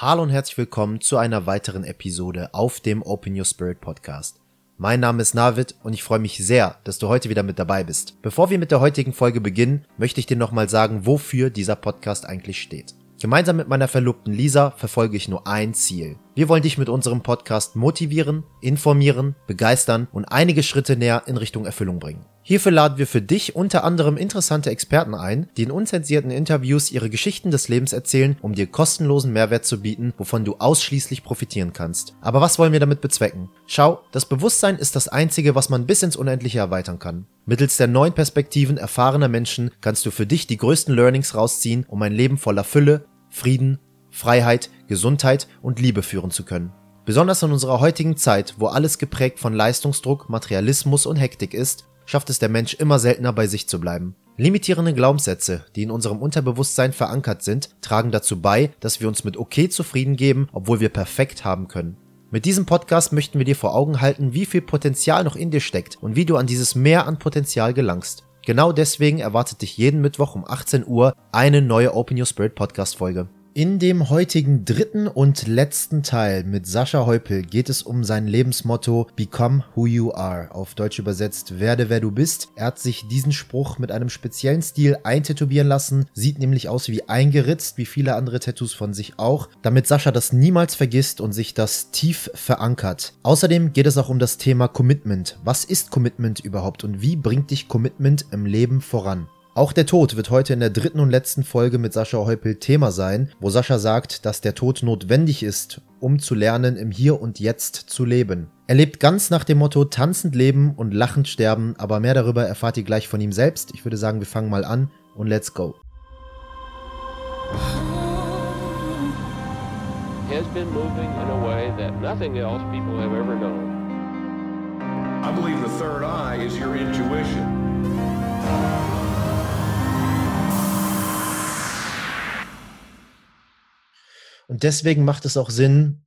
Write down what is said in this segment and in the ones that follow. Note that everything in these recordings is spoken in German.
Hallo und herzlich willkommen zu einer weiteren Episode auf dem Open Your Spirit Podcast. Mein Name ist Navid und ich freue mich sehr, dass du heute wieder mit dabei bist. Bevor wir mit der heutigen Folge beginnen, möchte ich dir nochmal sagen, wofür dieser Podcast eigentlich steht. Gemeinsam mit meiner Verlobten Lisa verfolge ich nur ein Ziel. Wir wollen dich mit unserem Podcast motivieren, informieren, begeistern und einige Schritte näher in Richtung Erfüllung bringen. Hierfür laden wir für dich unter anderem interessante Experten ein, die in unzensierten Interviews ihre Geschichten des Lebens erzählen, um dir kostenlosen Mehrwert zu bieten, wovon du ausschließlich profitieren kannst. Aber was wollen wir damit bezwecken? Schau, das Bewusstsein ist das Einzige, was man bis ins Unendliche erweitern kann. Mittels der neuen Perspektiven erfahrener Menschen kannst du für dich die größten Learnings rausziehen, um ein Leben voller Fülle, Frieden, Freiheit, Gesundheit und Liebe führen zu können. Besonders in unserer heutigen Zeit, wo alles geprägt von Leistungsdruck, Materialismus und Hektik ist, schafft es der Mensch immer seltener bei sich zu bleiben. Limitierende Glaubenssätze, die in unserem Unterbewusstsein verankert sind, tragen dazu bei, dass wir uns mit okay zufrieden geben, obwohl wir perfekt haben können. Mit diesem Podcast möchten wir dir vor Augen halten, wie viel Potenzial noch in dir steckt und wie du an dieses Mehr an Potenzial gelangst. Genau deswegen erwartet dich jeden Mittwoch um 18 Uhr eine neue Open Your Spirit Podcast Folge. In dem heutigen dritten und letzten Teil mit Sascha Heupel geht es um sein Lebensmotto Become Who You Are. Auf Deutsch übersetzt, werde wer du bist. Er hat sich diesen Spruch mit einem speziellen Stil eintätowieren lassen. Sieht nämlich aus wie eingeritzt, wie viele andere Tattoos von sich auch, damit Sascha das niemals vergisst und sich das tief verankert. Außerdem geht es auch um das Thema Commitment. Was ist Commitment überhaupt und wie bringt dich Commitment im Leben voran? Auch der Tod wird heute in der dritten und letzten Folge mit Sascha Heupel Thema sein, wo Sascha sagt, dass der Tod notwendig ist, um zu lernen, im Hier und Jetzt zu leben. Er lebt ganz nach dem Motto tanzend leben und lachend sterben, aber mehr darüber erfahrt ihr gleich von ihm selbst. Ich würde sagen, wir fangen mal an und let's go. Has been moving in a way that nothing else people have ever known. I believe the third eye is your intuition. Und deswegen macht es auch Sinn,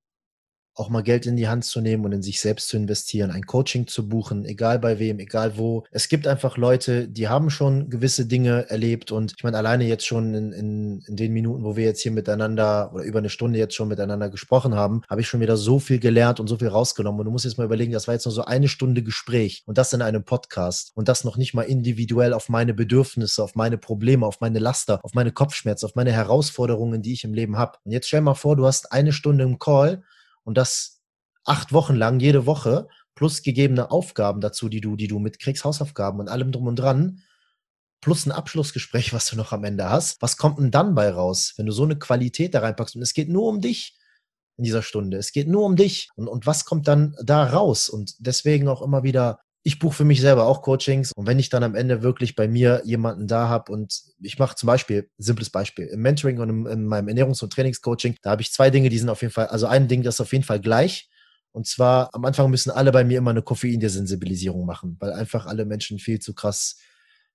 auch mal Geld in die Hand zu nehmen und in sich selbst zu investieren, ein Coaching zu buchen, egal bei wem, egal wo. Es gibt einfach Leute, die haben schon gewisse Dinge erlebt und ich meine, alleine jetzt schon in, in, in den Minuten, wo wir jetzt hier miteinander oder über eine Stunde jetzt schon miteinander gesprochen haben, habe ich schon wieder so viel gelernt und so viel rausgenommen. Und du musst jetzt mal überlegen, das war jetzt nur so eine Stunde Gespräch und das in einem Podcast und das noch nicht mal individuell auf meine Bedürfnisse, auf meine Probleme, auf meine Laster, auf meine Kopfschmerzen, auf meine Herausforderungen, die ich im Leben habe. Und jetzt stell mal vor, du hast eine Stunde im Call und das acht Wochen lang, jede Woche, plus gegebene Aufgaben dazu, die du, die du mitkriegst, Hausaufgaben und allem drum und dran, plus ein Abschlussgespräch, was du noch am Ende hast. Was kommt denn dann bei raus, wenn du so eine Qualität da reinpackst? Und es geht nur um dich in dieser Stunde. Es geht nur um dich. Und, und was kommt dann da raus? Und deswegen auch immer wieder ich buche für mich selber auch Coachings und wenn ich dann am Ende wirklich bei mir jemanden da habe und ich mache zum Beispiel, simples Beispiel, im Mentoring und im, in meinem Ernährungs- und Trainingscoaching, da habe ich zwei Dinge, die sind auf jeden Fall, also ein Ding, das ist auf jeden Fall gleich. Und zwar am Anfang müssen alle bei mir immer eine Koffeindesensibilisierung machen, weil einfach alle Menschen viel zu krass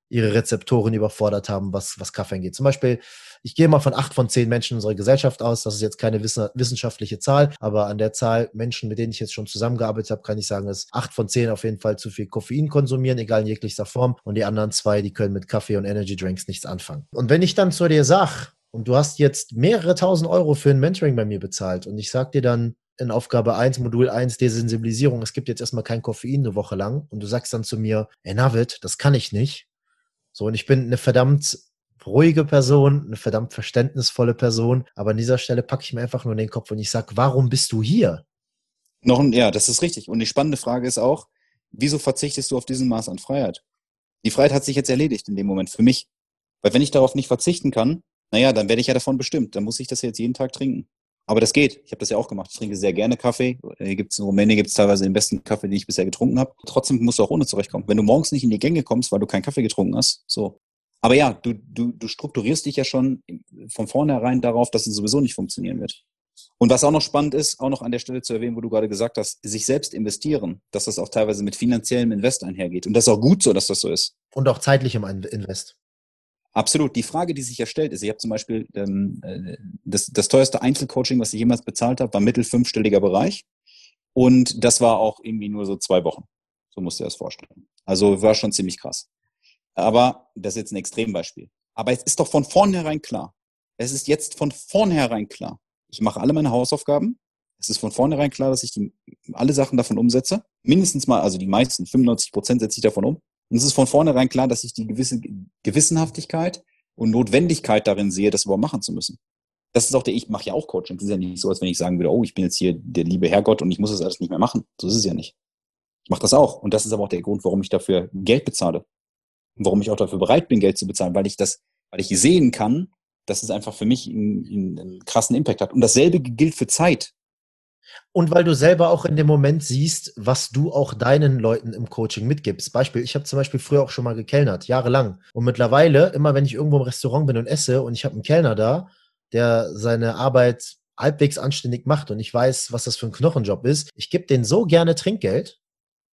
ihre Rezeptoren überfordert haben, was, was Kaffee angeht. Zum Beispiel, ich gehe mal von acht von zehn Menschen in unserer Gesellschaft aus. Das ist jetzt keine wissenschaftliche Zahl, aber an der Zahl Menschen, mit denen ich jetzt schon zusammengearbeitet habe, kann ich sagen, dass acht von zehn auf jeden Fall zu viel Koffein konsumieren, egal in jeglicher Form. Und die anderen zwei, die können mit Kaffee und Energy Drinks nichts anfangen. Und wenn ich dann zu dir sage, und du hast jetzt mehrere tausend Euro für ein Mentoring bei mir bezahlt und ich sag dir dann, in Aufgabe 1, Modul 1, Desensibilisierung, es gibt jetzt erstmal kein Koffein eine Woche lang und du sagst dann zu mir, ey Navid, das kann ich nicht, so, und ich bin eine verdammt ruhige Person, eine verdammt verständnisvolle Person, aber an dieser Stelle packe ich mir einfach nur in den Kopf und ich sage, warum bist du hier? Noch ein, ja, das ist richtig. Und die spannende Frage ist auch, wieso verzichtest du auf diesen Maß an Freiheit? Die Freiheit hat sich jetzt erledigt in dem Moment für mich. Weil wenn ich darauf nicht verzichten kann, naja, dann werde ich ja davon bestimmt. Dann muss ich das jetzt jeden Tag trinken. Aber das geht. Ich habe das ja auch gemacht. Ich trinke sehr gerne Kaffee. Hier gibt's in Rumänien gibt es teilweise den besten Kaffee, den ich bisher getrunken habe. Trotzdem musst du auch ohne zurechtkommen. Wenn du morgens nicht in die Gänge kommst, weil du keinen Kaffee getrunken hast, so. Aber ja, du, du, du strukturierst dich ja schon von vornherein darauf, dass es sowieso nicht funktionieren wird. Und was auch noch spannend ist, auch noch an der Stelle zu erwähnen, wo du gerade gesagt hast, sich selbst investieren, dass das auch teilweise mit finanziellem Invest einhergeht. Und das ist auch gut so, dass das so ist. Und auch zeitlichem Invest. Absolut. Die Frage, die sich ja stellt, ist, ich habe zum Beispiel ähm, äh, das, das teuerste Einzelcoaching, was ich jemals bezahlt habe, war mittel fünfstelliger Bereich. Und das war auch irgendwie nur so zwei Wochen. So musst du dir das vorstellen. Also war schon ziemlich krass. Aber das ist jetzt ein Extrembeispiel. Aber es ist doch von vornherein klar. Es ist jetzt von vornherein klar. Ich mache alle meine Hausaufgaben. Es ist von vornherein klar, dass ich die, alle Sachen davon umsetze. Mindestens mal, also die meisten, 95 Prozent setze ich davon um. Und es ist von vornherein klar, dass ich die gewisse Gewissenhaftigkeit und Notwendigkeit darin sehe, das überhaupt machen zu müssen. Das ist auch der, ich mache ja auch Coaching. Es ist ja nicht so, als wenn ich sagen würde, oh, ich bin jetzt hier der liebe Herrgott und ich muss das alles nicht mehr machen. So ist es ja nicht. Ich mache das auch. Und das ist aber auch der Grund, warum ich dafür Geld bezahle. Und warum ich auch dafür bereit bin, Geld zu bezahlen, weil ich das, weil ich sehen kann, dass es einfach für mich einen, einen krassen Impact hat. Und dasselbe gilt für Zeit. Und weil du selber auch in dem Moment siehst, was du auch deinen Leuten im Coaching mitgibst. Beispiel, ich habe zum Beispiel früher auch schon mal gekellnert, jahrelang. Und mittlerweile, immer wenn ich irgendwo im Restaurant bin und esse und ich habe einen Kellner da, der seine Arbeit halbwegs anständig macht und ich weiß, was das für ein Knochenjob ist, ich gebe den so gerne Trinkgeld,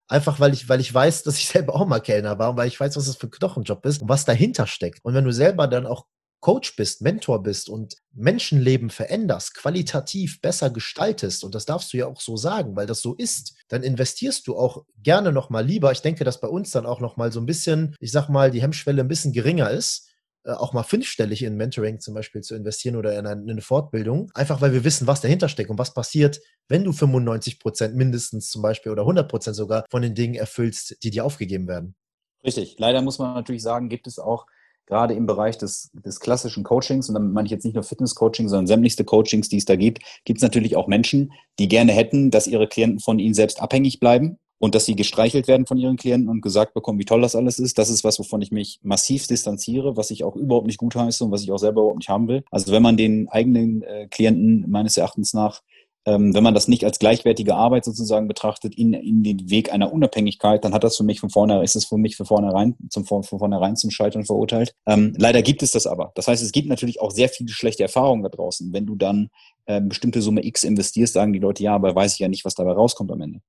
Einfach weil ich, weil ich weiß, dass ich selber auch mal Kellner war und weil ich weiß, was das für ein Knochenjob ist und was dahinter steckt. Und wenn du selber dann auch Coach bist, Mentor bist und Menschenleben veränderst, qualitativ besser gestaltest, und das darfst du ja auch so sagen, weil das so ist, dann investierst du auch gerne nochmal lieber. Ich denke, dass bei uns dann auch nochmal so ein bisschen, ich sag mal, die Hemmschwelle ein bisschen geringer ist, äh, auch mal fünfstellig in Mentoring zum Beispiel zu investieren oder in eine, in eine, Fortbildung, einfach weil wir wissen, was dahinter steckt und was passiert, wenn du 95 Prozent mindestens zum Beispiel oder 100 Prozent sogar von den Dingen erfüllst, die dir aufgegeben werden. Richtig. Leider muss man natürlich sagen, gibt es auch gerade im Bereich des, des klassischen Coachings, und damit meine ich jetzt nicht nur Fitness-Coaching, sondern sämtlichste Coachings, die es da gibt, gibt es natürlich auch Menschen, die gerne hätten, dass ihre Klienten von ihnen selbst abhängig bleiben und dass sie gestreichelt werden von ihren Klienten und gesagt bekommen, wie toll das alles ist. Das ist was, wovon ich mich massiv distanziere, was ich auch überhaupt nicht gut heiße und was ich auch selber überhaupt nicht haben will. Also wenn man den eigenen äh, Klienten meines Erachtens nach wenn man das nicht als gleichwertige Arbeit sozusagen betrachtet, in, in den Weg einer Unabhängigkeit, dann hat das für mich von vornherein, ist es für mich von vornherein zum, von vornherein zum Scheitern verurteilt. Ähm, leider gibt es das aber. Das heißt, es gibt natürlich auch sehr viele schlechte Erfahrungen da draußen. Wenn du dann äh, bestimmte Summe X investierst, sagen die Leute, ja, aber weiß ich ja nicht, was dabei rauskommt am Ende.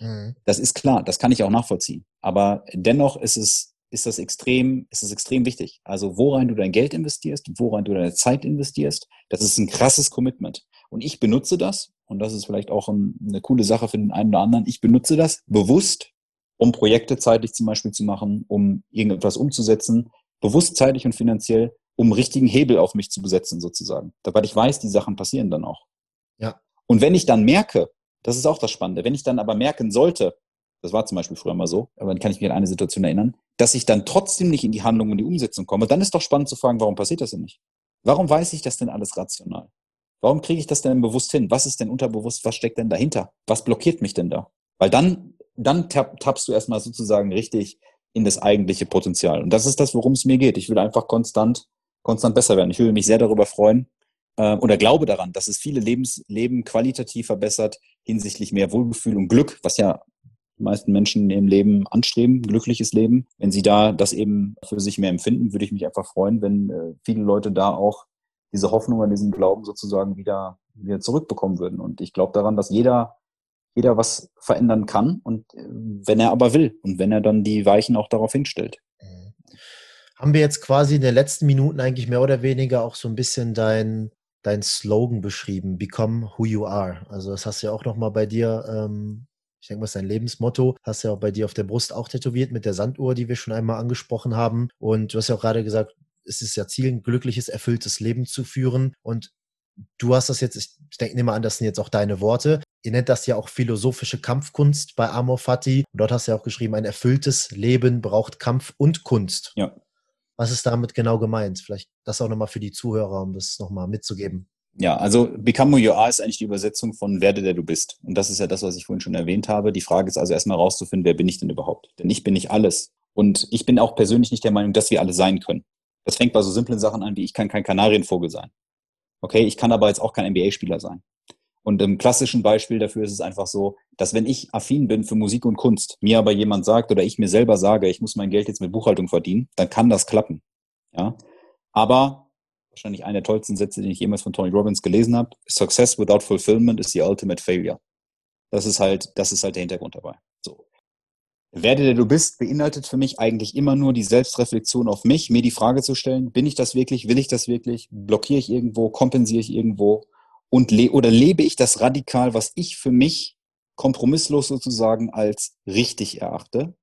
Mhm. Das ist klar, das kann ich auch nachvollziehen. Aber dennoch ist es, ist das extrem, ist es extrem wichtig. Also worein du dein Geld investierst, worein du deine Zeit investierst, das ist ein krasses Commitment. Und ich benutze das, und das ist vielleicht auch ein, eine coole Sache für den einen oder anderen, ich benutze das bewusst, um Projekte zeitlich zum Beispiel zu machen, um irgendetwas umzusetzen, bewusst zeitlich und finanziell, um richtigen Hebel auf mich zu besetzen sozusagen. Weil ich weiß, die Sachen passieren dann auch. Ja. Und wenn ich dann merke, das ist auch das Spannende. Wenn ich dann aber merken sollte, das war zum Beispiel früher mal so, aber dann kann ich mich an eine Situation erinnern, dass ich dann trotzdem nicht in die Handlung und die Umsetzung komme, dann ist doch spannend zu fragen, warum passiert das denn nicht? Warum weiß ich das denn alles rational? Warum kriege ich das denn bewusst hin? Was ist denn unterbewusst? Was steckt denn dahinter? Was blockiert mich denn da? Weil dann, dann tapp, tappst du erstmal sozusagen richtig in das eigentliche Potenzial. Und das ist das, worum es mir geht. Ich will einfach konstant, konstant besser werden. Ich würde mich sehr darüber freuen, äh, oder glaube daran, dass es viele Lebensleben qualitativ verbessert hinsichtlich mehr Wohlgefühl und Glück, was ja die meisten Menschen im Leben anstreben, glückliches Leben. Wenn sie da das eben für sich mehr empfinden, würde ich mich einfach freuen, wenn äh, viele Leute da auch diese Hoffnung an diesen Glauben sozusagen wieder, wieder zurückbekommen würden. Und ich glaube daran, dass jeder, jeder was verändern kann und äh, wenn er aber will und wenn er dann die Weichen auch darauf hinstellt. Mhm. Haben wir jetzt quasi in den letzten Minuten eigentlich mehr oder weniger auch so ein bisschen dein, dein Slogan beschrieben, Become Who You Are. Also das hast du ja auch nochmal bei dir, ähm, ich denke mal, ist dein Lebensmotto, hast du ja auch bei dir auf der Brust auch tätowiert mit der Sanduhr, die wir schon einmal angesprochen haben. Und du hast ja auch gerade gesagt, es ist ja Ziel, ein glückliches, erfülltes Leben zu führen. Und du hast das jetzt, ich denke, nehme an, das sind jetzt auch deine Worte. Ihr nennt das ja auch philosophische Kampfkunst bei Amor Fati. Und dort hast du ja auch geschrieben, ein erfülltes Leben braucht Kampf und Kunst. Ja. Was ist damit genau gemeint? Vielleicht das auch nochmal für die Zuhörer, um das nochmal mitzugeben. Ja, also Become Who You Are ist eigentlich die Übersetzung von Werde, der du bist. Und das ist ja das, was ich vorhin schon erwähnt habe. Die Frage ist also erstmal rauszufinden, wer bin ich denn überhaupt? Denn ich bin nicht alles. Und ich bin auch persönlich nicht der Meinung, dass wir alle sein können. Das fängt bei so simplen Sachen an, wie ich kann kein Kanarienvogel sein. Okay, ich kann aber jetzt auch kein NBA-Spieler sein. Und im klassischen Beispiel dafür ist es einfach so, dass wenn ich affin bin für Musik und Kunst, mir aber jemand sagt oder ich mir selber sage, ich muss mein Geld jetzt mit Buchhaltung verdienen, dann kann das klappen. Ja, aber wahrscheinlich einer der tollsten Sätze, den ich jemals von Tony Robbins gelesen habe: Success without fulfillment is the ultimate failure. Das ist halt, das ist halt der Hintergrund dabei. So. Werde der du bist beinhaltet für mich eigentlich immer nur die Selbstreflexion auf mich, mir die Frage zu stellen, bin ich das wirklich, will ich das wirklich, blockiere ich irgendwo, kompensiere ich irgendwo und le oder lebe ich das radikal, was ich für mich kompromisslos sozusagen als richtig erachte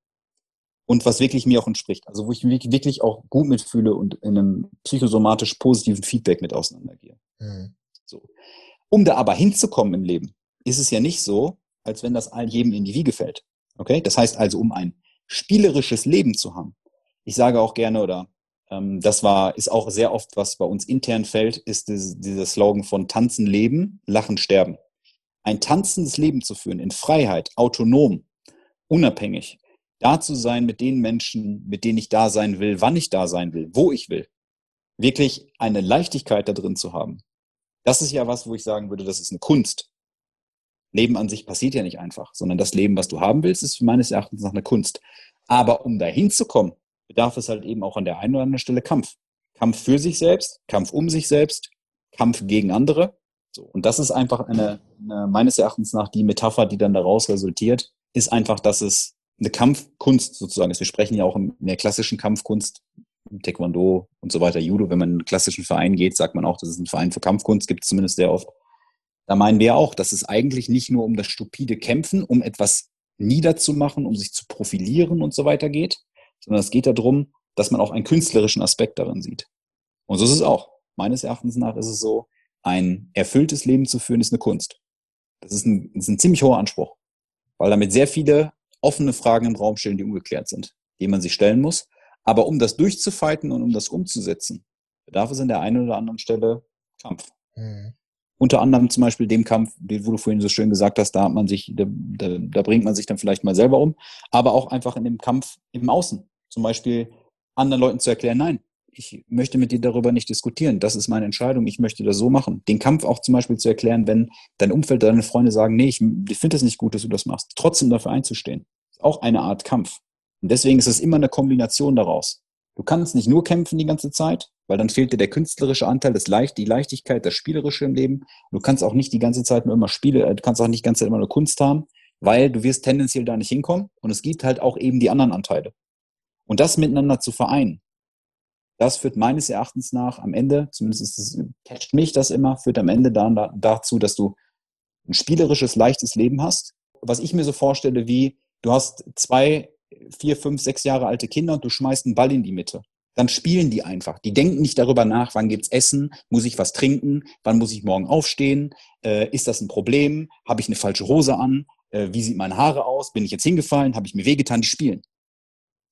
und was wirklich mir auch entspricht. Also wo ich mich wirklich auch gut mitfühle und in einem psychosomatisch positiven Feedback mit auseinandergehe. Mhm. So. Um da aber hinzukommen im Leben, ist es ja nicht so, als wenn das jedem in die Wiege fällt. Okay? Das heißt also, um ein spielerisches Leben zu haben. Ich sage auch gerne, oder ähm, das war, ist auch sehr oft, was bei uns intern fällt, ist dieses, dieser Slogan von Tanzen leben, Lachen sterben. Ein tanzendes Leben zu führen, in Freiheit, autonom, unabhängig, da zu sein mit den Menschen, mit denen ich da sein will, wann ich da sein will, wo ich will. Wirklich eine Leichtigkeit da drin zu haben. Das ist ja was, wo ich sagen würde, das ist eine Kunst. Leben an sich passiert ja nicht einfach, sondern das Leben, was du haben willst, ist meines Erachtens nach eine Kunst. Aber um dahin zu kommen, bedarf es halt eben auch an der einen oder anderen Stelle Kampf. Kampf für sich selbst, Kampf um sich selbst, Kampf gegen andere. So. Und das ist einfach eine, eine, meines Erachtens nach die Metapher, die dann daraus resultiert, ist einfach, dass es eine Kampfkunst sozusagen ist. Wir sprechen ja auch in der klassischen Kampfkunst, Taekwondo und so weiter, Judo. Wenn man in einen klassischen Verein geht, sagt man auch, das ist ein Verein für Kampfkunst, gibt es zumindest sehr oft. Da meinen wir auch, dass es eigentlich nicht nur um das stupide Kämpfen, um etwas niederzumachen, um sich zu profilieren und so weiter geht, sondern es geht darum, dass man auch einen künstlerischen Aspekt darin sieht. Und so ist es auch. Meines Erachtens nach ist es so, ein erfülltes Leben zu führen, ist eine Kunst. Das ist ein, ist ein ziemlich hoher Anspruch, weil damit sehr viele offene Fragen im Raum stehen, die ungeklärt sind, die man sich stellen muss. Aber um das durchzufeiten und um das umzusetzen, bedarf es an der einen oder anderen Stelle Kampf. Mhm. Unter anderem zum Beispiel dem Kampf, wo du vorhin so schön gesagt hast, da hat man sich, da, da, da bringt man sich dann vielleicht mal selber um, aber auch einfach in dem Kampf im Außen. Zum Beispiel anderen Leuten zu erklären, nein, ich möchte mit dir darüber nicht diskutieren. Das ist meine Entscheidung. Ich möchte das so machen. Den Kampf auch zum Beispiel zu erklären, wenn dein Umfeld, deine Freunde sagen, nee, ich, ich finde es nicht gut, dass du das machst. Trotzdem dafür einzustehen. Ist auch eine Art Kampf. Und deswegen ist es immer eine Kombination daraus. Du kannst nicht nur kämpfen die ganze Zeit, weil dann fehlt dir der künstlerische Anteil, das Leicht, die Leichtigkeit, das Spielerische im Leben. Du kannst auch nicht die ganze Zeit nur immer Spiele, äh, du kannst auch nicht die ganze Zeit immer nur Kunst haben, weil du wirst tendenziell da nicht hinkommen. Und es gibt halt auch eben die anderen Anteile. Und das miteinander zu vereinen, das führt meines Erachtens nach am Ende, zumindest ist es, catcht mich das immer, führt am Ende dann dazu, dass du ein spielerisches, leichtes Leben hast. Was ich mir so vorstelle, wie du hast zwei, vier, fünf, sechs Jahre alte Kinder und du schmeißt einen Ball in die Mitte. Dann spielen die einfach. Die denken nicht darüber nach, wann gibt's Essen, muss ich was trinken, wann muss ich morgen aufstehen, äh, ist das ein Problem, habe ich eine falsche Hose an, äh, wie sieht meine Haare aus, bin ich jetzt hingefallen, habe ich mir wehgetan, die spielen.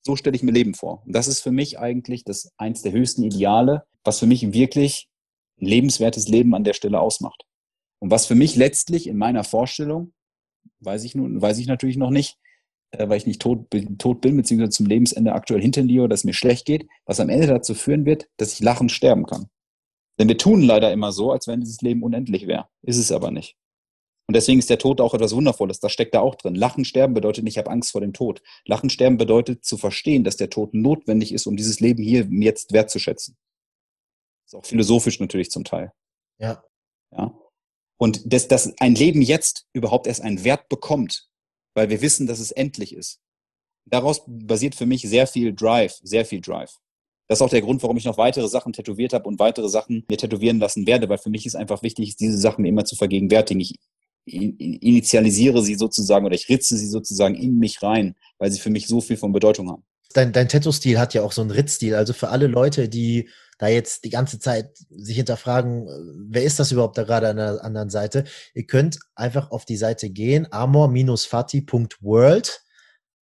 So stelle ich mir Leben vor. Und das ist für mich eigentlich das eins der höchsten Ideale, was für mich wirklich ein lebenswertes Leben an der Stelle ausmacht. Und was für mich letztlich in meiner Vorstellung, weiß ich nun, weiß ich natürlich noch nicht, weil ich nicht tot, tot bin, beziehungsweise zum Lebensende aktuell hinter dir oder dass mir schlecht geht, was am Ende dazu führen wird, dass ich lachend sterben kann. Denn wir tun leider immer so, als wenn dieses Leben unendlich wäre. Ist es aber nicht. Und deswegen ist der Tod auch etwas Wundervolles. Das steckt da auch drin. Lachen sterben bedeutet nicht, ich habe Angst vor dem Tod. Lachen sterben bedeutet zu verstehen, dass der Tod notwendig ist, um dieses Leben hier jetzt wertzuschätzen. Ist auch philosophisch natürlich zum Teil. Ja. Ja. Und dass, dass ein Leben jetzt überhaupt erst einen Wert bekommt, weil wir wissen, dass es endlich ist. Daraus basiert für mich sehr viel Drive, sehr viel Drive. Das ist auch der Grund, warum ich noch weitere Sachen tätowiert habe und weitere Sachen mir tätowieren lassen werde, weil für mich ist einfach wichtig, diese Sachen immer zu vergegenwärtigen. Ich initialisiere sie sozusagen oder ich ritze sie sozusagen in mich rein, weil sie für mich so viel von Bedeutung haben. Dein, dein Tattoo-Stil hat ja auch so einen Ritzstil. Also für alle Leute, die da jetzt die ganze Zeit sich hinterfragen, wer ist das überhaupt da gerade an der anderen Seite? Ihr könnt einfach auf die Seite gehen, amor-fati.world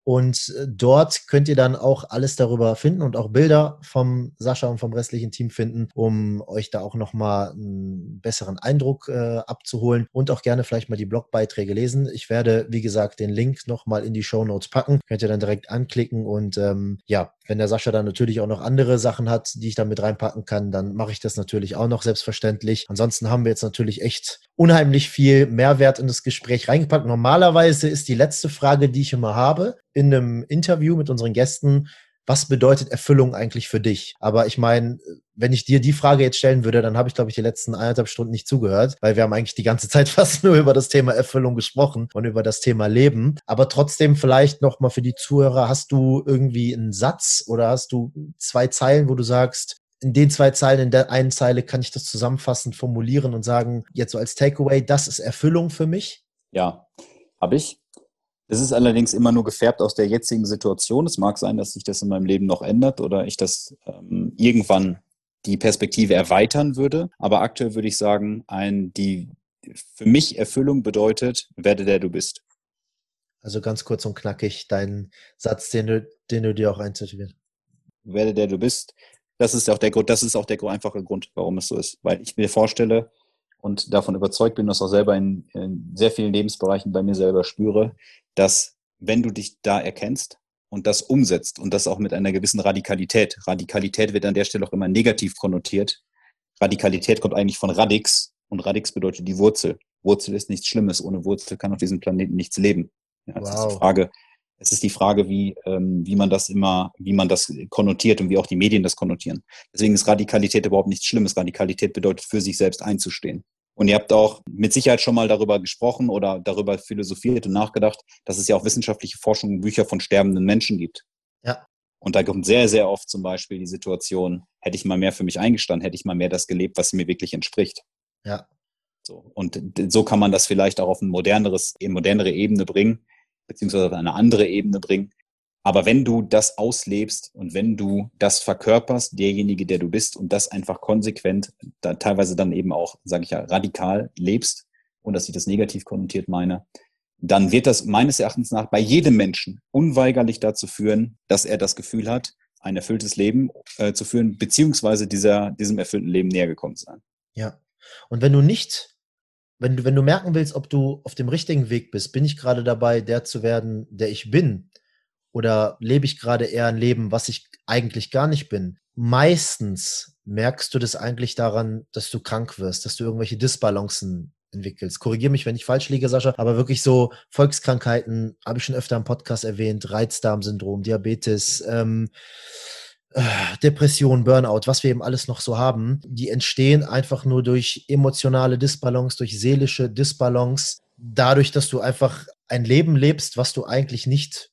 und äh, dort könnt ihr dann auch alles darüber finden und auch Bilder vom Sascha und vom restlichen Team finden, um euch da auch nochmal einen besseren Eindruck äh, abzuholen und auch gerne vielleicht mal die Blogbeiträge lesen. Ich werde, wie gesagt, den Link nochmal in die Show Notes packen. Könnt ihr dann direkt anklicken und ähm, ja, wenn der Sascha dann natürlich auch noch andere Sachen hat, die ich da mit reinpacken kann, dann mache ich das natürlich auch noch selbstverständlich. Ansonsten haben wir jetzt natürlich echt unheimlich viel Mehrwert in das Gespräch reingepackt. Normalerweise ist die letzte Frage, die ich immer habe, in einem Interview mit unseren Gästen, was bedeutet Erfüllung eigentlich für dich? Aber ich meine, wenn ich dir die Frage jetzt stellen würde, dann habe ich, glaube ich, die letzten eineinhalb Stunden nicht zugehört, weil wir haben eigentlich die ganze Zeit fast nur über das Thema Erfüllung gesprochen und über das Thema Leben. Aber trotzdem vielleicht noch mal für die Zuhörer, hast du irgendwie einen Satz oder hast du zwei Zeilen, wo du sagst, in den zwei Zeilen, in der einen Zeile kann ich das zusammenfassend formulieren und sagen, jetzt so als Takeaway, das ist Erfüllung für mich? Ja, habe ich. Es ist allerdings immer nur gefärbt aus der jetzigen Situation. Es mag sein, dass sich das in meinem Leben noch ändert oder ich das ähm, irgendwann die Perspektive erweitern würde. Aber aktuell würde ich sagen, ein, die für mich Erfüllung bedeutet, werde der du bist. Also ganz kurz und knackig, dein Satz, den du, den du dir auch eintätowierst. Werde der du bist. Das ist auch der Grund, das ist auch der einfache Grund, warum es so ist. Weil ich mir vorstelle und davon überzeugt bin, dass auch selber in, in sehr vielen Lebensbereichen bei mir selber spüre, dass wenn du dich da erkennst und das umsetzt und das auch mit einer gewissen Radikalität. Radikalität wird an der Stelle auch immer negativ konnotiert. Radikalität kommt eigentlich von Radix und Radix bedeutet die Wurzel. Wurzel ist nichts Schlimmes. Ohne Wurzel kann auf diesem Planeten nichts leben. Ja, wow. ist die Frage, es ist die Frage, wie, ähm, wie man das immer, wie man das konnotiert und wie auch die Medien das konnotieren. Deswegen ist Radikalität überhaupt nichts Schlimmes. Radikalität bedeutet, für sich selbst einzustehen. Und ihr habt auch mit Sicherheit schon mal darüber gesprochen oder darüber philosophiert und nachgedacht, dass es ja auch wissenschaftliche Forschung und Bücher von sterbenden Menschen gibt. Ja. Und da kommt sehr, sehr oft zum Beispiel die Situation, hätte ich mal mehr für mich eingestanden, hätte ich mal mehr das gelebt, was mir wirklich entspricht. Ja. So. Und so kann man das vielleicht auch auf eine moderneres, modernere Ebene bringen, beziehungsweise auf eine andere Ebene bringen, aber wenn du das auslebst und wenn du das verkörperst, derjenige, der du bist und das einfach konsequent, da teilweise dann eben auch, sage ich ja, radikal lebst und dass ich das negativ konnotiert meine, dann wird das meines Erachtens nach bei jedem Menschen unweigerlich dazu führen, dass er das Gefühl hat, ein erfülltes Leben äh, zu führen, beziehungsweise dieser, diesem erfüllten Leben näher gekommen zu sein. Ja. Und wenn du nicht, wenn du, wenn du merken willst, ob du auf dem richtigen Weg bist, bin ich gerade dabei, der zu werden, der ich bin, oder lebe ich gerade eher ein Leben, was ich eigentlich gar nicht bin? Meistens merkst du das eigentlich daran, dass du krank wirst, dass du irgendwelche Disbalancen entwickelst. Korrigiere mich, wenn ich falsch liege, Sascha, aber wirklich so Volkskrankheiten, habe ich schon öfter im Podcast erwähnt, Reizdarmsyndrom, Diabetes, ähm, äh, Depression, Burnout, was wir eben alles noch so haben, die entstehen einfach nur durch emotionale Disbalance, durch seelische Disbalance, dadurch, dass du einfach ein Leben lebst, was du eigentlich nicht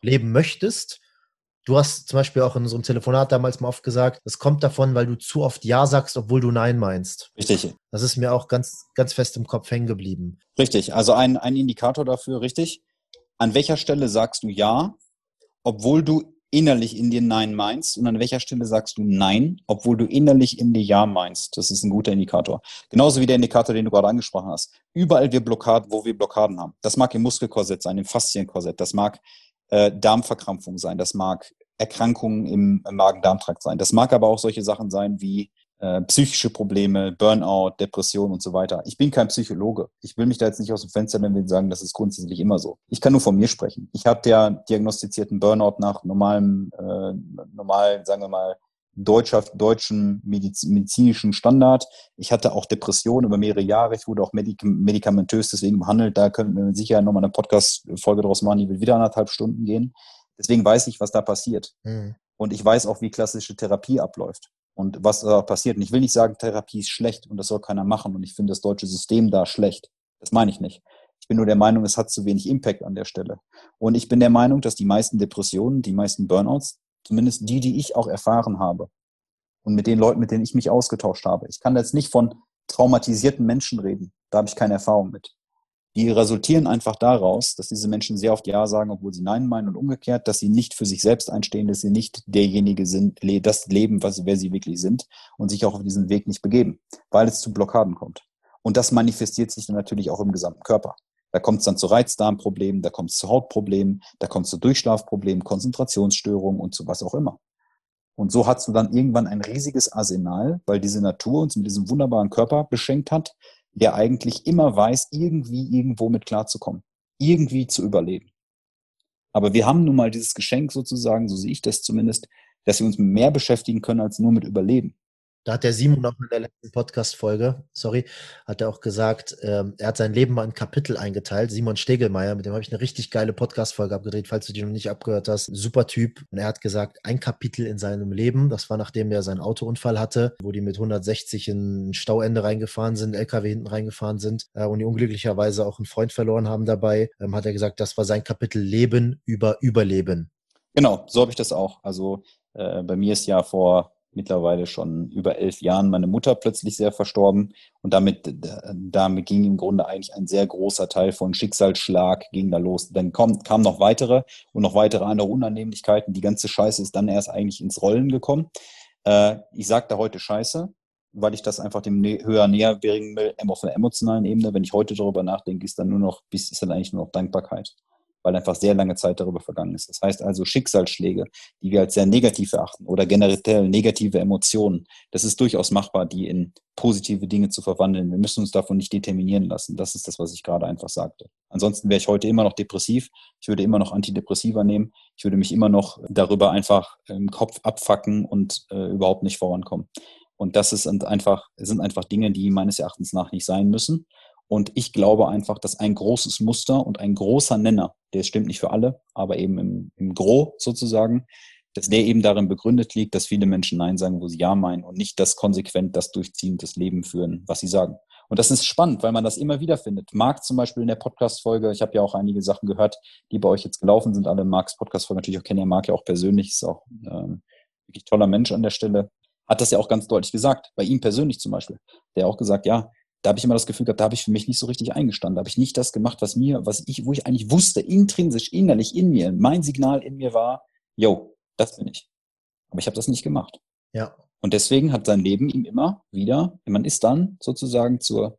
leben möchtest. Du hast zum Beispiel auch in unserem Telefonat damals mal oft gesagt, das kommt davon, weil du zu oft Ja sagst, obwohl du Nein meinst. Richtig. Das ist mir auch ganz, ganz fest im Kopf hängen geblieben. Richtig. Also ein, ein Indikator dafür, richtig. An welcher Stelle sagst du Ja, obwohl du innerlich in dir Nein meinst und an welcher Stelle sagst du Nein, obwohl du innerlich in dir Ja meinst. Das ist ein guter Indikator. Genauso wie der Indikator, den du gerade angesprochen hast. Überall wir Blockaden, wo wir Blockaden haben. Das mag im Muskelkorsett sein, im Faszienkorsett. Das mag äh, Darmverkrampfung sein, das mag Erkrankungen im, im Magen-Darm-Trakt sein. Das mag aber auch solche Sachen sein wie äh, psychische Probleme, Burnout, Depression und so weiter. Ich bin kein Psychologe. Ich will mich da jetzt nicht aus dem Fenster nehmen und sagen, das ist grundsätzlich immer so. Ich kann nur von mir sprechen. Ich habe der diagnostizierten Burnout nach normalem, äh, normal, sagen wir mal, deutscher, deutschen medizinischen Standard. Ich hatte auch Depressionen über mehrere Jahre. Ich wurde auch medik medikamentös deswegen behandelt. Da könnten wir sicher nochmal eine Podcast-Folge draus machen, die wird wieder anderthalb Stunden gehen. Deswegen weiß ich, was da passiert. Mhm. Und ich weiß auch, wie klassische Therapie abläuft und was da passiert. Und ich will nicht sagen, Therapie ist schlecht und das soll keiner machen und ich finde das deutsche System da schlecht. Das meine ich nicht. Ich bin nur der Meinung, es hat zu wenig Impact an der Stelle. Und ich bin der Meinung, dass die meisten Depressionen, die meisten Burnouts, Zumindest die, die ich auch erfahren habe. Und mit den Leuten, mit denen ich mich ausgetauscht habe. Ich kann jetzt nicht von traumatisierten Menschen reden. Da habe ich keine Erfahrung mit. Die resultieren einfach daraus, dass diese Menschen sehr oft Ja sagen, obwohl sie Nein meinen und umgekehrt, dass sie nicht für sich selbst einstehen, dass sie nicht derjenige sind, das leben, was, wer sie wirklich sind und sich auch auf diesen Weg nicht begeben, weil es zu Blockaden kommt. Und das manifestiert sich dann natürlich auch im gesamten Körper. Da kommt es dann zu Reizdarmproblemen, da kommt es zu Hautproblemen, da kommt es zu Durchschlafproblemen, Konzentrationsstörungen und zu was auch immer. Und so hast du dann irgendwann ein riesiges Arsenal, weil diese Natur uns mit diesem wunderbaren Körper beschenkt hat, der eigentlich immer weiß, irgendwie irgendwo mit klarzukommen, irgendwie zu überleben. Aber wir haben nun mal dieses Geschenk sozusagen, so sehe ich das zumindest, dass wir uns mehr beschäftigen können als nur mit Überleben. Da hat der Simon auch in der letzten Podcast-Folge, sorry, hat er auch gesagt, ähm, er hat sein Leben mal in Kapitel eingeteilt. Simon Stegelmeier, mit dem habe ich eine richtig geile Podcast-Folge abgedreht, falls du die noch nicht abgehört hast. Super Typ. Und er hat gesagt, ein Kapitel in seinem Leben, das war nachdem er seinen Autounfall hatte, wo die mit 160 in ein Stauende reingefahren sind, LKW hinten reingefahren sind äh, und die unglücklicherweise auch einen Freund verloren haben dabei, ähm, hat er gesagt, das war sein Kapitel Leben über Überleben. Genau, so habe ich das auch. Also äh, bei mir ist ja vor mittlerweile schon über elf Jahren meine Mutter plötzlich sehr verstorben. Und damit, damit ging im Grunde eigentlich ein sehr großer Teil von Schicksalsschlag ging da los. Dann kamen kam noch weitere und noch weitere andere Unannehmlichkeiten. Die ganze Scheiße ist dann erst eigentlich ins Rollen gekommen. Äh, ich sage da heute Scheiße, weil ich das einfach dem höher näher bringen will, auf einer emotionalen Ebene. Wenn ich heute darüber nachdenke, ist dann nur noch, ist dann eigentlich nur noch Dankbarkeit weil einfach sehr lange Zeit darüber vergangen ist. Das heißt also Schicksalsschläge, die wir als sehr negativ erachten oder generell negative Emotionen, das ist durchaus machbar, die in positive Dinge zu verwandeln. Wir müssen uns davon nicht determinieren lassen. Das ist das, was ich gerade einfach sagte. Ansonsten wäre ich heute immer noch depressiv. Ich würde immer noch Antidepressiva nehmen. Ich würde mich immer noch darüber einfach im Kopf abfacken und äh, überhaupt nicht vorankommen. Und das ist einfach, sind einfach Dinge, die meines Erachtens nach nicht sein müssen. Und ich glaube einfach, dass ein großes Muster und ein großer Nenner, der stimmt nicht für alle, aber eben im, im Gro sozusagen, dass der eben darin begründet liegt, dass viele Menschen Nein sagen, wo sie Ja meinen und nicht das konsequent, das durchziehend das Leben führen, was sie sagen. Und das ist spannend, weil man das immer wieder findet. Marc zum Beispiel in der Podcast-Folge, ich habe ja auch einige Sachen gehört, die bei euch jetzt gelaufen sind, alle Marcs Podcast-Folge natürlich auch kennen ja Marc ja auch persönlich, ist auch ähm, wirklich toller Mensch an der Stelle, hat das ja auch ganz deutlich gesagt, bei ihm persönlich zum Beispiel, der auch gesagt, ja, da habe ich immer das Gefühl gehabt, da habe ich für mich nicht so richtig eingestanden. Da habe ich nicht das gemacht, was mir, was ich, wo ich eigentlich wusste, intrinsisch, innerlich in mir, mein Signal in mir war, yo, das bin ich. Aber ich habe das nicht gemacht. Ja. Und deswegen hat sein Leben ihm immer wieder, man ist dann sozusagen zur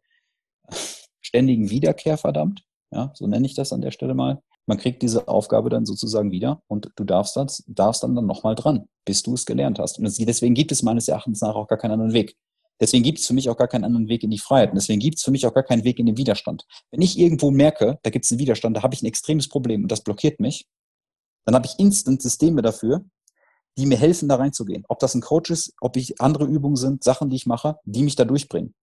ständigen Wiederkehr verdammt. Ja, so nenne ich das an der Stelle mal. Man kriegt diese Aufgabe dann sozusagen wieder und du darfst, das, darfst dann, dann nochmal dran, bis du es gelernt hast. Und deswegen gibt es meines Erachtens nach auch gar keinen anderen Weg. Deswegen gibt es für mich auch gar keinen anderen Weg in die Freiheit. Und deswegen gibt es für mich auch gar keinen Weg in den Widerstand. Wenn ich irgendwo merke, da gibt es einen Widerstand, da habe ich ein extremes Problem und das blockiert mich, dann habe ich instant Systeme dafür, die mir helfen, da reinzugehen. Ob das ein Coach ist, ob ich andere Übungen sind, Sachen, die ich mache, die mich da durchbringen.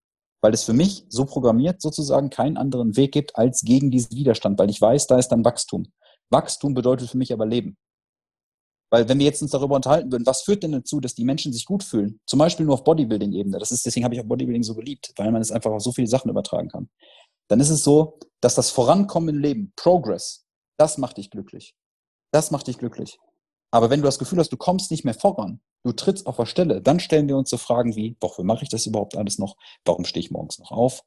Weil es für mich so programmiert sozusagen keinen anderen Weg gibt als gegen diesen Widerstand, weil ich weiß, da ist dann Wachstum. Wachstum bedeutet für mich aber Leben. Weil wenn wir jetzt uns darüber unterhalten würden, was führt denn dazu, dass die Menschen sich gut fühlen? Zum Beispiel nur auf Bodybuilding-Ebene. Das ist, deswegen habe ich auch Bodybuilding so geliebt, weil man es einfach auf so viele Sachen übertragen kann. Dann ist es so, dass das Vorankommen im Leben, Progress, das macht dich glücklich. Das macht dich glücklich. Aber wenn du das Gefühl hast, du kommst nicht mehr voran, du trittst auf der Stelle, dann stellen wir uns so Fragen wie, wofür mache ich das überhaupt alles noch? Warum stehe ich morgens noch auf?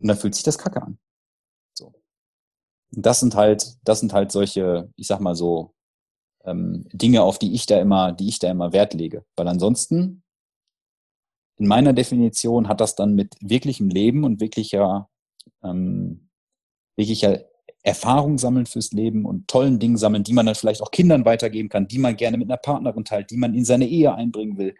Und dann fühlt sich das Kacke an. So. Und das sind halt, das sind halt solche, ich sag mal so, ähm, Dinge, auf die ich da immer, die ich da immer Wert lege. Weil ansonsten, in meiner Definition, hat das dann mit wirklichem Leben und wirklicher, ähm, wirklicher Erfahrung sammeln fürs Leben und tollen Dingen sammeln, die man dann vielleicht auch Kindern weitergeben kann, die man gerne mit einer Partnerin teilt, die man in seine Ehe einbringen will,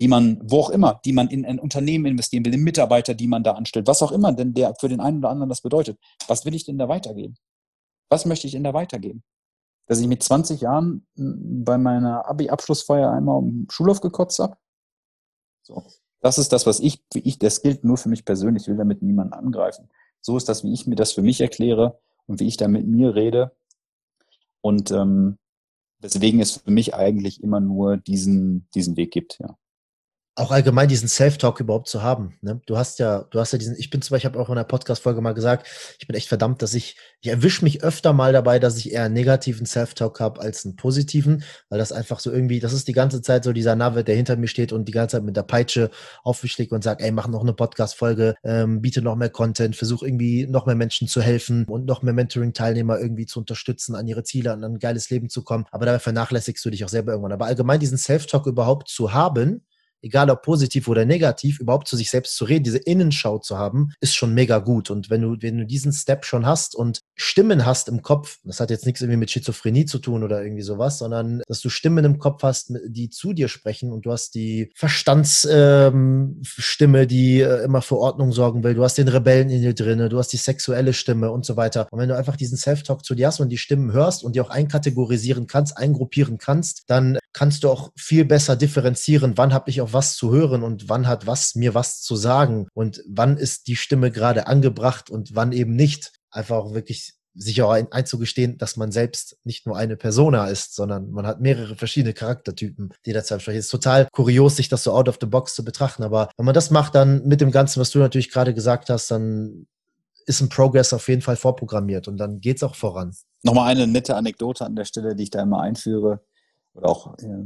die man, wo auch immer, die man in ein Unternehmen investieren will, in Mitarbeiter, die man da anstellt, was auch immer denn der für den einen oder anderen das bedeutet. Was will ich denn da weitergeben? Was möchte ich denn da weitergeben? Dass ich mit 20 Jahren hm, bei meiner Abi-Abschlussfeier einmal um Schulhof gekotzt habe. So. Das ist das, was ich, wie ich, das gilt nur für mich persönlich, ich will damit niemanden angreifen. So ist das, wie ich mir das für mich erkläre und wie ich da mit mir rede. Und ähm, deswegen es für mich eigentlich immer nur diesen, diesen Weg gibt, ja auch allgemein diesen Self-Talk überhaupt zu haben. Ne? Du hast ja, du hast ja diesen, ich bin zum Beispiel, ich habe auch in der Podcast-Folge mal gesagt, ich bin echt verdammt, dass ich, ich erwische mich öfter mal dabei, dass ich eher einen negativen Self-Talk habe als einen positiven, weil das einfach so irgendwie, das ist die ganze Zeit so dieser Nave, der hinter mir steht und die ganze Zeit mit der Peitsche auf mich schlägt und sagt, ey, mach noch eine Podcast-Folge, ähm, biete noch mehr Content, versuch irgendwie noch mehr Menschen zu helfen und noch mehr Mentoring-Teilnehmer irgendwie zu unterstützen, an ihre Ziele, an ein geiles Leben zu kommen. Aber dabei vernachlässigst du dich auch selber irgendwann. Aber allgemein diesen Self-Talk überhaupt zu haben, egal ob positiv oder negativ, überhaupt zu sich selbst zu reden, diese Innenschau zu haben, ist schon mega gut. Und wenn du, wenn du diesen Step schon hast und Stimmen hast im Kopf, das hat jetzt nichts irgendwie mit Schizophrenie zu tun oder irgendwie sowas, sondern dass du Stimmen im Kopf hast, die zu dir sprechen und du hast die Verstandsstimme, ähm, die äh, immer für Ordnung sorgen will, du hast den Rebellen in dir drinne, du hast die sexuelle Stimme und so weiter. Und wenn du einfach diesen Self-Talk zu dir hast und die Stimmen hörst und die auch einkategorisieren kannst, eingruppieren kannst, dann kannst du auch viel besser differenzieren, wann habe ich auf was zu hören und wann hat was mir was zu sagen und wann ist die Stimme gerade angebracht und wann eben nicht. Einfach auch wirklich sich auch ein, einzugestehen, dass man selbst nicht nur eine Persona ist, sondern man hat mehrere verschiedene Charaktertypen, die dazu sprechen. Es ist total kurios, sich das so out of the box zu betrachten. Aber wenn man das macht, dann mit dem Ganzen, was du natürlich gerade gesagt hast, dann ist ein Progress auf jeden Fall vorprogrammiert und dann geht es auch voran. Nochmal eine nette Anekdote an der Stelle, die ich da immer einführe oder auch äh,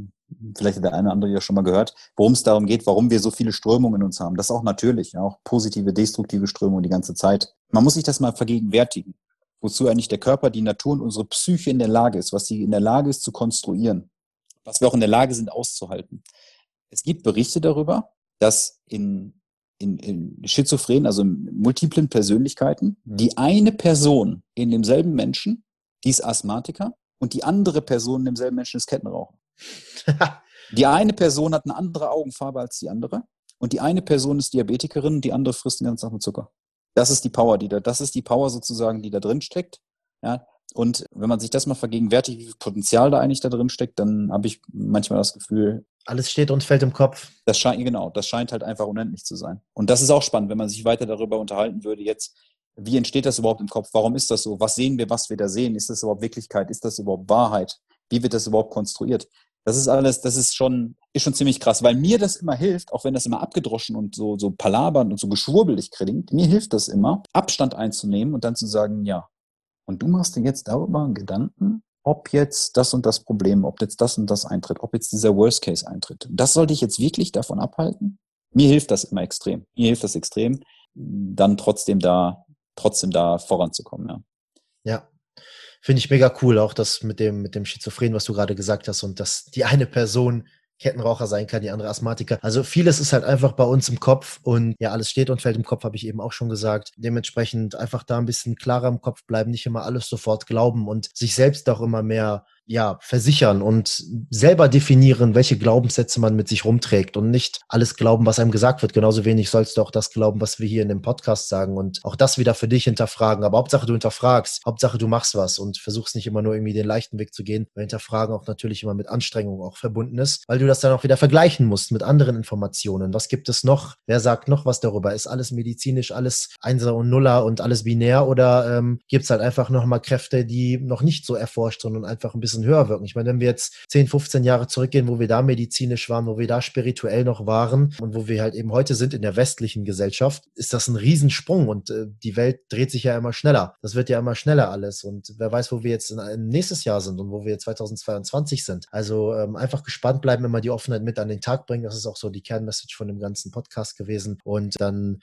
vielleicht hat der eine oder andere ja schon mal gehört, worum es darum geht, warum wir so viele Strömungen in uns haben. Das ist auch natürlich, ja, auch positive, destruktive Strömungen die ganze Zeit. Man muss sich das mal vergegenwärtigen, wozu eigentlich der Körper, die Natur und unsere Psyche in der Lage ist, was sie in der Lage ist zu konstruieren, was wir auch in der Lage sind auszuhalten. Es gibt Berichte darüber, dass in, in, in Schizophren, also in multiplen Persönlichkeiten, die eine Person in demselben Menschen, die ist Asthmatiker und die andere Person in demselben Menschen ist Kettenraucher. die eine Person hat eine andere Augenfarbe als die andere und die eine Person ist Diabetikerin und die andere frisst den ganzen Tag mit Zucker. Das ist die Power, die da, das ist die Power sozusagen, die da drin steckt. Ja, und wenn man sich das mal vergegenwärtigt, wie viel Potenzial da eigentlich da drin steckt, dann habe ich manchmal das Gefühl, alles steht und fällt im Kopf. Das scheint, genau, das scheint halt einfach unendlich zu sein. Und das ist auch spannend, wenn man sich weiter darüber unterhalten würde, jetzt, wie entsteht das überhaupt im Kopf? Warum ist das so? Was sehen wir, was wir da sehen? Ist das überhaupt Wirklichkeit? Ist das überhaupt Wahrheit? Wie wird das überhaupt konstruiert? Das ist alles, das ist schon, ist schon ziemlich krass, weil mir das immer hilft, auch wenn das immer abgedroschen und so, so palabern und so geschwurbelig klingt, mir hilft das immer, Abstand einzunehmen und dann zu sagen, ja. Und du machst dir jetzt darüber Gedanken, ob jetzt das und das Problem, ob jetzt das und das eintritt, ob jetzt dieser Worst Case eintritt. Das sollte ich jetzt wirklich davon abhalten? Mir hilft das immer extrem. Mir hilft das extrem, dann trotzdem da, trotzdem da voranzukommen, ja. Ja, finde ich mega cool, auch das mit dem, mit dem Schizophren, was du gerade gesagt hast, und dass die eine Person Kettenraucher sein kann, die andere Asthmatiker. Also vieles ist halt einfach bei uns im Kopf und ja, alles steht und fällt im Kopf, habe ich eben auch schon gesagt. Dementsprechend einfach da ein bisschen klarer im Kopf bleiben, nicht immer alles sofort glauben und sich selbst auch immer mehr ja, versichern und selber definieren, welche Glaubenssätze man mit sich rumträgt und nicht alles glauben, was einem gesagt wird. Genauso wenig sollst du auch das glauben, was wir hier in dem Podcast sagen und auch das wieder für dich hinterfragen. Aber Hauptsache du hinterfragst, Hauptsache du machst was und versuchst nicht immer nur irgendwie den leichten Weg zu gehen, weil hinterfragen auch natürlich immer mit Anstrengung auch verbunden ist, weil du das dann auch wieder vergleichen musst mit anderen Informationen. Was gibt es noch? Wer sagt noch was darüber? Ist alles medizinisch, alles Einser und Nuller und alles binär oder ähm, gibt es halt einfach nochmal Kräfte, die noch nicht so erforscht, sondern einfach ein bisschen bisschen höher wirken. Ich meine, wenn wir jetzt 10, 15 Jahre zurückgehen, wo wir da medizinisch waren, wo wir da spirituell noch waren und wo wir halt eben heute sind in der westlichen Gesellschaft, ist das ein Riesensprung und äh, die Welt dreht sich ja immer schneller. Das wird ja immer schneller alles und wer weiß, wo wir jetzt in, in nächstes Jahr sind und wo wir 2022 sind. Also ähm, einfach gespannt bleiben, immer die Offenheit mit an den Tag bringen. Das ist auch so die Kernmessage von dem ganzen Podcast gewesen und dann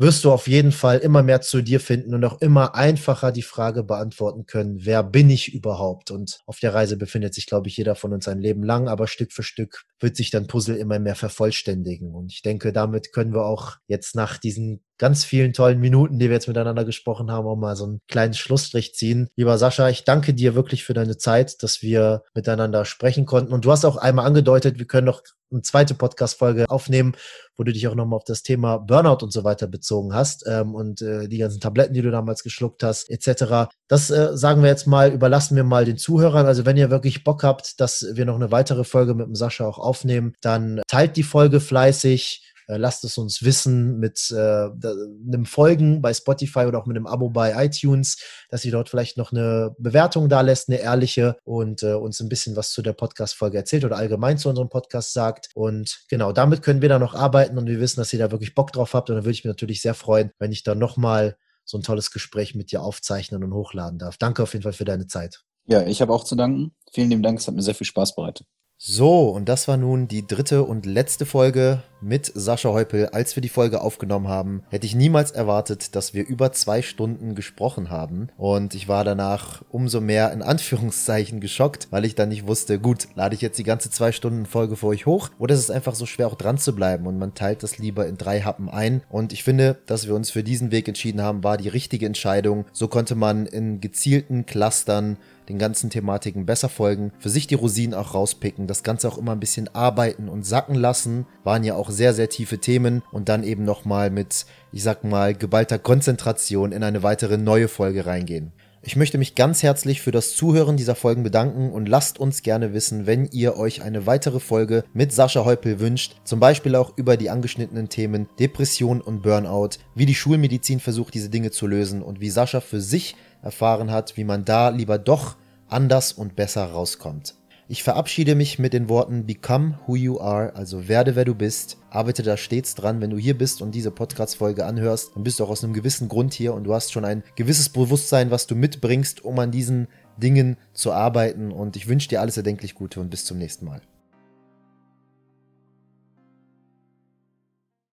wirst du auf jeden Fall immer mehr zu dir finden und auch immer einfacher die Frage beantworten können, wer bin ich überhaupt? Und auf der Reise befindet sich, glaube ich, jeder von uns ein Leben lang, aber Stück für Stück wird sich dann Puzzle immer mehr vervollständigen. Und ich denke, damit können wir auch jetzt nach diesen ganz vielen tollen Minuten, die wir jetzt miteinander gesprochen haben, auch mal so einen kleinen Schlussstrich ziehen. Lieber Sascha, ich danke dir wirklich für deine Zeit, dass wir miteinander sprechen konnten. Und du hast auch einmal angedeutet, wir können noch eine zweite Podcast-Folge aufnehmen, wo du dich auch nochmal auf das Thema Burnout und so weiter bezogen hast ähm, und äh, die ganzen Tabletten, die du damals geschluckt hast, etc. Das äh, sagen wir jetzt mal, überlassen wir mal den Zuhörern. Also wenn ihr wirklich Bock habt, dass wir noch eine weitere Folge mit dem Sascha auch aufnehmen, dann teilt die Folge fleißig äh, lasst es uns wissen mit äh, einem Folgen bei Spotify oder auch mit einem Abo bei iTunes, dass ihr dort vielleicht noch eine Bewertung da lässt, eine ehrliche und äh, uns ein bisschen was zu der Podcast-Folge erzählt oder allgemein zu unserem Podcast sagt. Und genau, damit können wir dann noch arbeiten und wir wissen, dass ihr da wirklich Bock drauf habt. Und dann würde ich mich natürlich sehr freuen, wenn ich dann nochmal so ein tolles Gespräch mit dir aufzeichnen und hochladen darf. Danke auf jeden Fall für deine Zeit. Ja, ich habe auch zu danken. Vielen lieben Dank, es hat mir sehr viel Spaß bereitet. So, und das war nun die dritte und letzte Folge mit Sascha Heupel. Als wir die Folge aufgenommen haben, hätte ich niemals erwartet, dass wir über zwei Stunden gesprochen haben. Und ich war danach umso mehr in Anführungszeichen geschockt, weil ich dann nicht wusste, gut, lade ich jetzt die ganze zwei Stunden Folge für euch hoch oder ist es einfach so schwer auch dran zu bleiben und man teilt das lieber in drei Happen ein. Und ich finde, dass wir uns für diesen Weg entschieden haben, war die richtige Entscheidung. So konnte man in gezielten Clustern den ganzen Thematiken besser folgen, für sich die Rosinen auch rauspicken, das Ganze auch immer ein bisschen arbeiten und sacken lassen, waren ja auch sehr, sehr tiefe Themen und dann eben nochmal mit, ich sag mal, geballter Konzentration in eine weitere neue Folge reingehen. Ich möchte mich ganz herzlich für das Zuhören dieser Folgen bedanken und lasst uns gerne wissen, wenn ihr euch eine weitere Folge mit Sascha Heupel wünscht, zum Beispiel auch über die angeschnittenen Themen Depression und Burnout, wie die Schulmedizin versucht, diese Dinge zu lösen und wie Sascha für sich erfahren hat, wie man da lieber doch anders und besser rauskommt. Ich verabschiede mich mit den Worten Become who you are, also werde wer du bist. Arbeite da stets dran. Wenn du hier bist und diese Podcast-Folge anhörst, dann bist du auch aus einem gewissen Grund hier und du hast schon ein gewisses Bewusstsein, was du mitbringst, um an diesen Dingen zu arbeiten. Und ich wünsche dir alles erdenklich Gute und bis zum nächsten Mal.